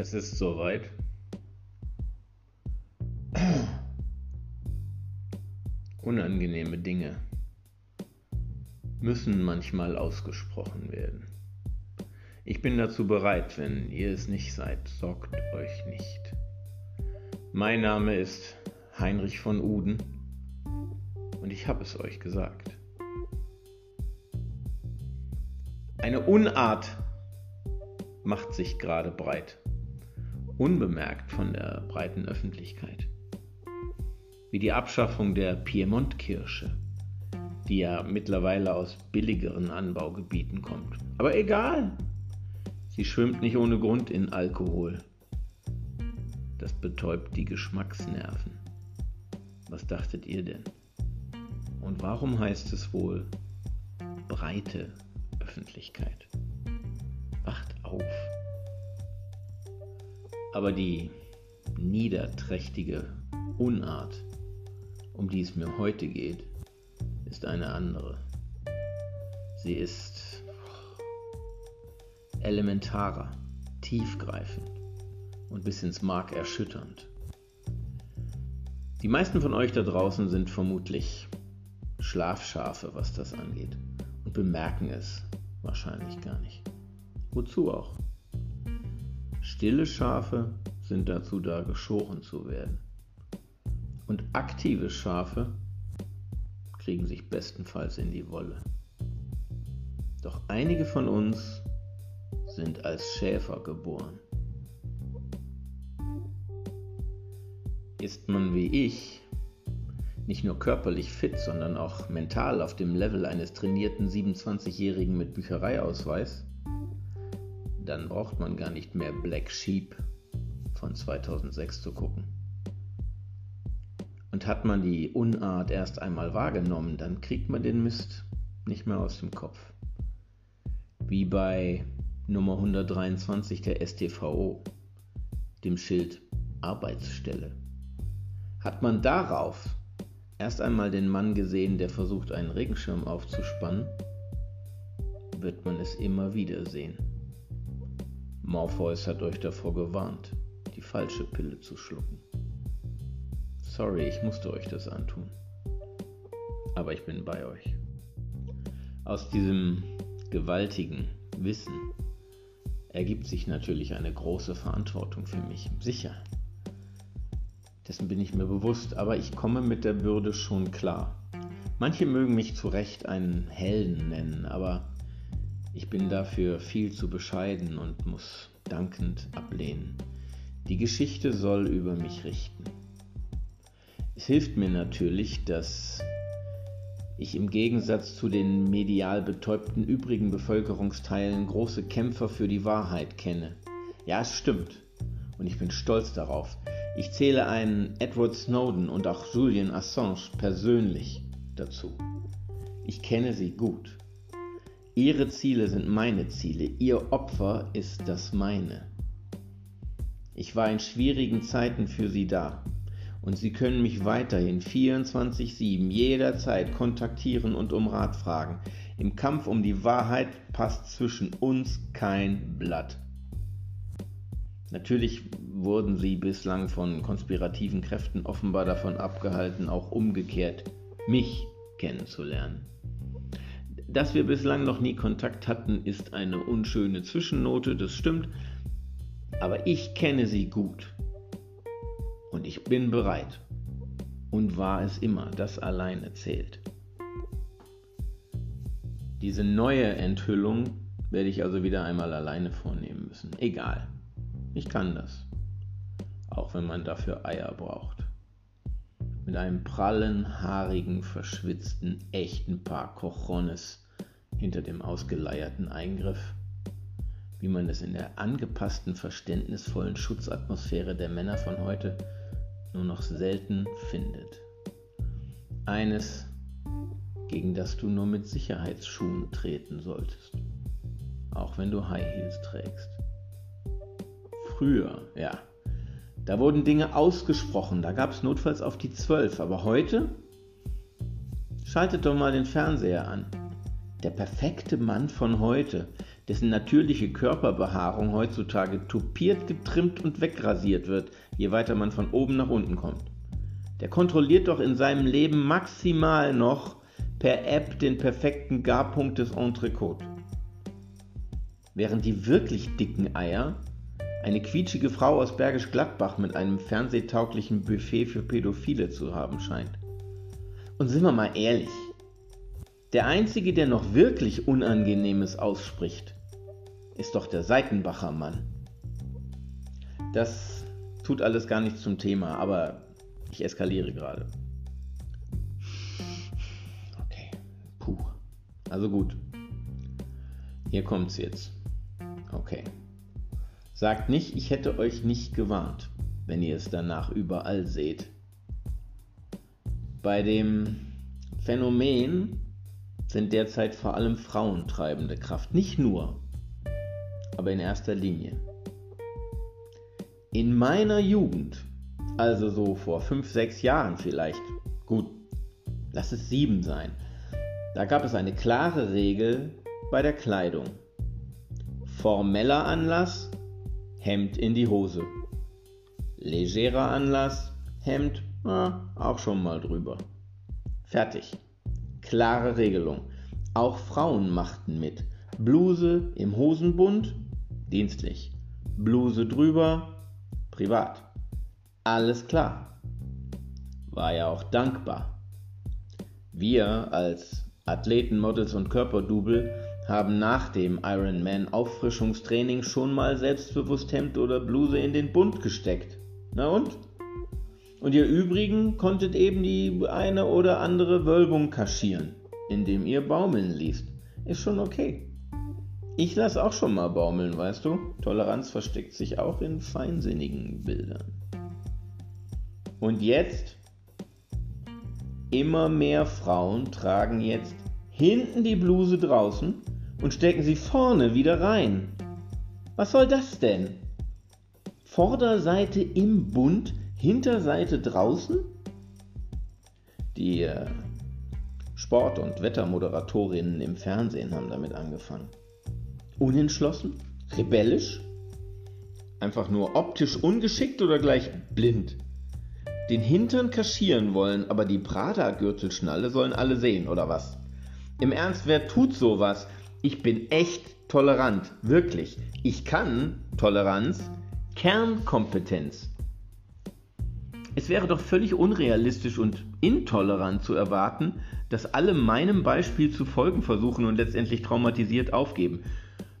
Es ist soweit. Unangenehme Dinge müssen manchmal ausgesprochen werden. Ich bin dazu bereit, wenn ihr es nicht seid, sorgt euch nicht. Mein Name ist Heinrich von Uden und ich habe es euch gesagt. Eine Unart macht sich gerade breit, unbemerkt von der breiten Öffentlichkeit. Wie die Abschaffung der Piemont-Kirsche, die ja mittlerweile aus billigeren Anbaugebieten kommt. Aber egal, sie schwimmt nicht ohne Grund in Alkohol. Das betäubt die Geschmacksnerven. Was dachtet ihr denn? Und warum heißt es wohl breite Öffentlichkeit? Wacht auf. Aber die niederträchtige Unart, um die es mir heute geht, ist eine andere. Sie ist elementarer, tiefgreifend und bis ins Mark erschütternd. Die meisten von euch da draußen sind vermutlich Schlafschafe, was das angeht, und bemerken es wahrscheinlich gar nicht. Wozu auch? Stille Schafe sind dazu da, geschoren zu werden. Und aktive Schafe kriegen sich bestenfalls in die Wolle. Doch einige von uns sind als Schäfer geboren. Ist man wie ich nicht nur körperlich fit, sondern auch mental auf dem Level eines trainierten 27-Jährigen mit Büchereiausweis, dann braucht man gar nicht mehr Black Sheep von 2006 zu gucken. Und hat man die Unart erst einmal wahrgenommen, dann kriegt man den Mist nicht mehr aus dem Kopf. Wie bei Nummer 123 der STVO, dem Schild Arbeitsstelle. Hat man darauf erst einmal den Mann gesehen, der versucht, einen Regenschirm aufzuspannen, wird man es immer wieder sehen. Morpheus hat euch davor gewarnt, die falsche Pille zu schlucken. Sorry, ich musste euch das antun. Aber ich bin bei euch. Aus diesem gewaltigen Wissen ergibt sich natürlich eine große Verantwortung für mich. Sicher. Dessen bin ich mir bewusst, aber ich komme mit der Bürde schon klar. Manche mögen mich zu Recht einen Helden nennen, aber ich bin dafür viel zu bescheiden und muss dankend ablehnen. Die Geschichte soll über mich richten. Es hilft mir natürlich, dass ich im Gegensatz zu den medial betäubten übrigen Bevölkerungsteilen große Kämpfer für die Wahrheit kenne. Ja, es stimmt. Und ich bin stolz darauf. Ich zähle einen Edward Snowden und auch Julian Assange persönlich dazu. Ich kenne sie gut. Ihre Ziele sind meine Ziele, ihr Opfer ist das meine. Ich war in schwierigen Zeiten für sie da und sie können mich weiterhin 24/7 jederzeit kontaktieren und um Rat fragen. Im Kampf um die Wahrheit passt zwischen uns kein Blatt. Natürlich wurden sie bislang von konspirativen Kräften offenbar davon abgehalten, auch umgekehrt mich kennenzulernen. Dass wir bislang noch nie Kontakt hatten, ist eine unschöne Zwischennote, das stimmt, aber ich kenne sie gut und ich bin bereit und war es immer, das alleine zählt. Diese neue Enthüllung werde ich also wieder einmal alleine vornehmen müssen. Egal. Ich kann das. Auch wenn man dafür Eier braucht. Mit einem prallen, haarigen, verschwitzten, echten Paar Cochones hinter dem ausgeleierten Eingriff, wie man es in der angepassten, verständnisvollen Schutzatmosphäre der Männer von heute nur noch selten findet. Eines, gegen das du nur mit Sicherheitsschuhen treten solltest, auch wenn du High Heels trägst früher, ja. Da wurden Dinge ausgesprochen, da gab es notfalls auf die Zwölf. Aber heute? Schaltet doch mal den Fernseher an. Der perfekte Mann von heute, dessen natürliche Körperbehaarung heutzutage tupiert, getrimmt und wegrasiert wird, je weiter man von oben nach unten kommt. Der kontrolliert doch in seinem Leben maximal noch per App den perfekten Garpunkt des Entrecote. Während die wirklich dicken Eier eine quietschige Frau aus Bergisch Gladbach mit einem fernsehtauglichen Buffet für Pädophile zu haben scheint. Und sind wir mal ehrlich, der Einzige, der noch wirklich Unangenehmes ausspricht, ist doch der Seitenbacher Mann. Das tut alles gar nichts zum Thema, aber ich eskaliere gerade. Okay, puh. Also gut. Hier kommt's jetzt. Okay. Sagt nicht, ich hätte euch nicht gewarnt, wenn ihr es danach überall seht. Bei dem Phänomen sind derzeit vor allem Frauen treibende Kraft. Nicht nur, aber in erster Linie. In meiner Jugend, also so vor 5, 6 Jahren vielleicht, gut, lass es 7 sein, da gab es eine klare Regel bei der Kleidung. Formeller Anlass, Hemd in die Hose. Legerer Anlass, Hemd, na, auch schon mal drüber. Fertig. Klare Regelung. Auch Frauen machten mit. Bluse im Hosenbund, dienstlich. Bluse drüber, privat. Alles klar. War ja auch dankbar. Wir als Athleten, Models und Körperdouble haben nach dem Ironman Auffrischungstraining schon mal selbstbewusst Hemd oder Bluse in den Bund gesteckt. Na und? Und ihr übrigen konntet eben die eine oder andere Wölbung kaschieren, indem ihr baumeln liest. Ist schon okay. Ich lass auch schon mal baumeln, weißt du? Toleranz versteckt sich auch in feinsinnigen Bildern. Und jetzt? Immer mehr Frauen tragen jetzt hinten die Bluse draußen und stecken sie vorne wieder rein. Was soll das denn? Vorderseite im Bund Hinterseite draußen? Die äh, Sport- und Wettermoderatorinnen im Fernsehen haben damit angefangen. Unentschlossen? Rebellisch? Einfach nur optisch ungeschickt oder gleich blind? Den Hintern kaschieren wollen, aber die Prada-Gürtelschnalle sollen alle sehen, oder was? Im Ernst, wer tut sowas? Ich bin echt tolerant, wirklich. Ich kann Toleranz, Kernkompetenz. Es wäre doch völlig unrealistisch und intolerant zu erwarten, dass alle meinem Beispiel zu folgen versuchen und letztendlich traumatisiert aufgeben.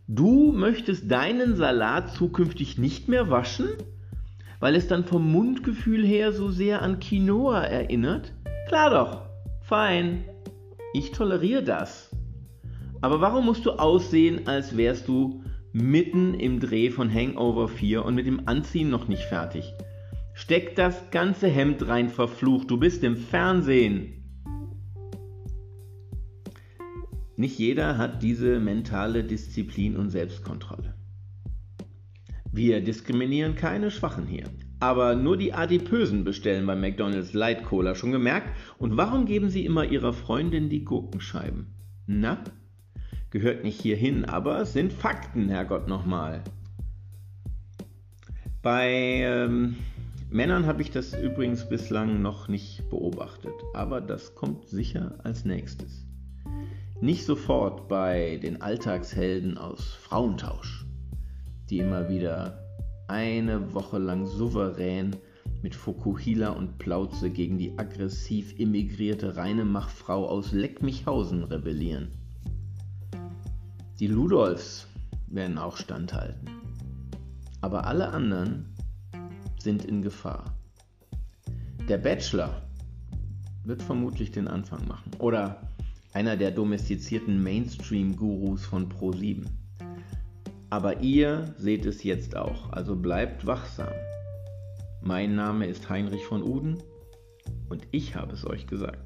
Du möchtest deinen Salat zukünftig nicht mehr waschen, weil es dann vom Mundgefühl her so sehr an Quinoa erinnert? Klar doch, fein. Ich toleriere das. Aber warum musst du aussehen, als wärst du mitten im Dreh von Hangover 4 und mit dem Anziehen noch nicht fertig? Steck das ganze Hemd rein, verflucht. Du bist im Fernsehen. Nicht jeder hat diese mentale Disziplin und Selbstkontrolle. Wir diskriminieren keine Schwachen hier. Aber nur die Adipösen bestellen bei McDonald's Light Cola, schon gemerkt? Und warum geben sie immer ihrer Freundin die Gurkenscheiben? Na? Gehört nicht hierhin, aber es sind Fakten, Herrgott nochmal. Bei ähm, Männern habe ich das übrigens bislang noch nicht beobachtet, aber das kommt sicher als nächstes. Nicht sofort bei den Alltagshelden aus Frauentausch, die immer wieder eine Woche lang souverän mit Fokuhila und Plauze gegen die aggressiv immigrierte Reinemachfrau aus Leckmichhausen rebellieren. Die Ludolfs werden auch standhalten. Aber alle anderen sind in Gefahr. Der Bachelor wird vermutlich den Anfang machen. Oder einer der domestizierten Mainstream-Gurus von Pro7. Aber ihr seht es jetzt auch, also bleibt wachsam. Mein Name ist Heinrich von Uden und ich habe es euch gesagt.